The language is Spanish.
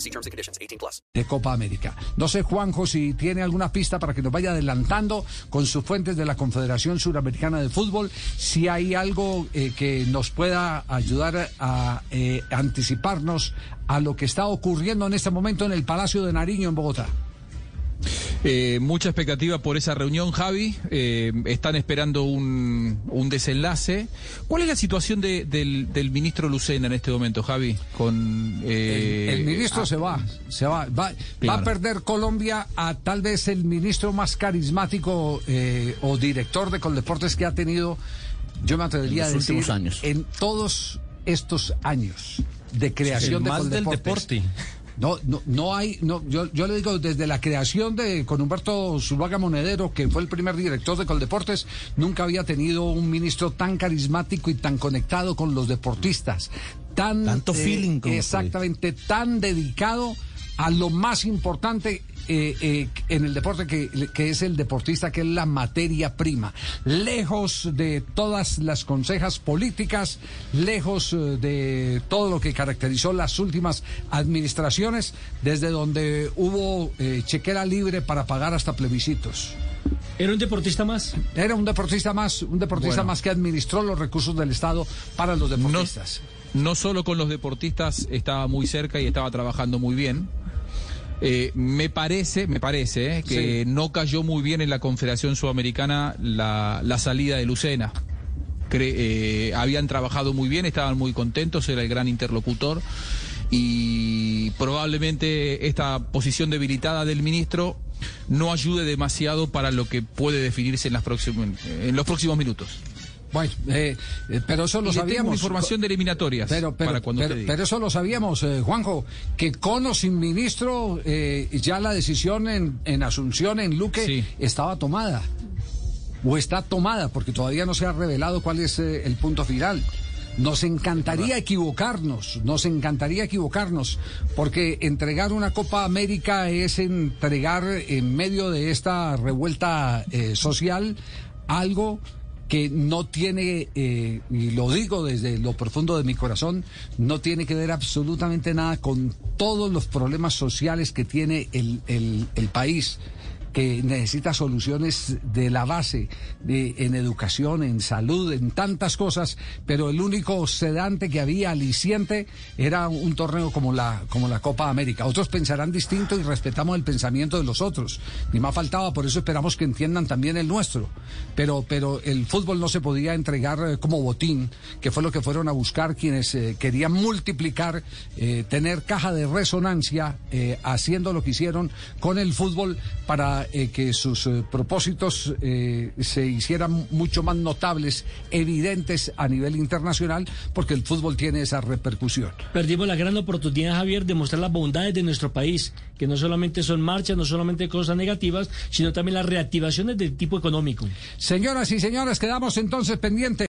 See terms and conditions. 18 plus. de Copa América. No sé, Juanjo, si tiene alguna pista para que nos vaya adelantando con sus fuentes de la Confederación Suramericana de Fútbol, si hay algo eh, que nos pueda ayudar a eh, anticiparnos a lo que está ocurriendo en este momento en el Palacio de Nariño en Bogotá. Eh, mucha expectativa por esa reunión, Javi. Eh, están esperando un, un desenlace. ¿Cuál es la situación de- del, del ministro Lucena en este momento, Javi? Con eh, ministro ah, se va, se va, va, va a perder Colombia a tal vez el ministro más carismático eh, o director de Coldeportes que ha tenido, yo me atrevería En a los decir, últimos años. en todos estos años de creación El de más del Coldeportes. deporte. No, no, no hay, no, yo, yo le digo, desde la creación de con Humberto Zuluaga Monedero, que fue el primer director de Coldeportes, nunca había tenido un ministro tan carismático y tan conectado con los deportistas. Tan, Tanto feeling como Exactamente, tan dedicado a lo más importante eh, eh, en el deporte que, que es el deportista, que es la materia prima. Lejos de todas las consejas políticas, lejos eh, de todo lo que caracterizó las últimas administraciones, desde donde hubo eh, chequera libre para pagar hasta plebiscitos. Era un deportista más. Era un deportista más, un deportista Bueno. más que administró los recursos del Estado para los deportistas. no solo con los deportistas estaba muy cerca y estaba trabajando muy bien. Eh, me parece, me parece eh, que Sí. no cayó muy bien en la Confederación Sudamericana la, la salida de Lucena. Cre- eh, habían trabajado muy bien, estaban muy contentos, era el gran interlocutor y probablemente esta posición debilitada del ministro no ayude demasiado para lo que puede definirse en, las en los próximos minutos. Bueno, eh, eh, pero eso lo Y sabíamos. información de eliminatorias Pero, pero, para cuando pero, te pero eso lo sabíamos, eh, Juanjo, que con o sin ministro, eh, ya la decisión en, en Asunción, en Luque, Sí. estaba tomada. O está tomada, porque todavía no se ha revelado cuál es eh, el punto final. Nos encantaría equivocarnos, nos encantaría equivocarnos, porque entregar una Copa América es entregar en medio de esta revuelta social algo que no tiene, eh, y lo digo desde lo profundo de mi corazón, no tiene que ver absolutamente nada con todos los problemas sociales que tiene el, el- el país que necesita soluciones de la base, de, en educación, en salud, en tantas cosas, pero el único sedante que había aliciente era un torneo como la, como la Copa América. Otros pensarán distinto y respetamos el pensamiento de los otros. Ni más faltaba, por eso esperamos que entiendan también el nuestro. Pero, pero el fútbol no se podía entregar eh, como botín, que fue lo que fueron a buscar quienes eh, querían multiplicar, eh, tener caja de resonancia, haciendo lo que hicieron con el fútbol para eh, que sus eh, propósitos eh, se hicieran mucho más notables, evidentes a nivel internacional, porque el fútbol tiene esa repercusión. Perdimos la gran oportunidad, Javier, de mostrar las bondades de nuestro país, que no solamente son marchas, no solamente cosas negativas, sino también las reactivaciones de tipo económico. Señoras y señores, quedamos entonces pendientes.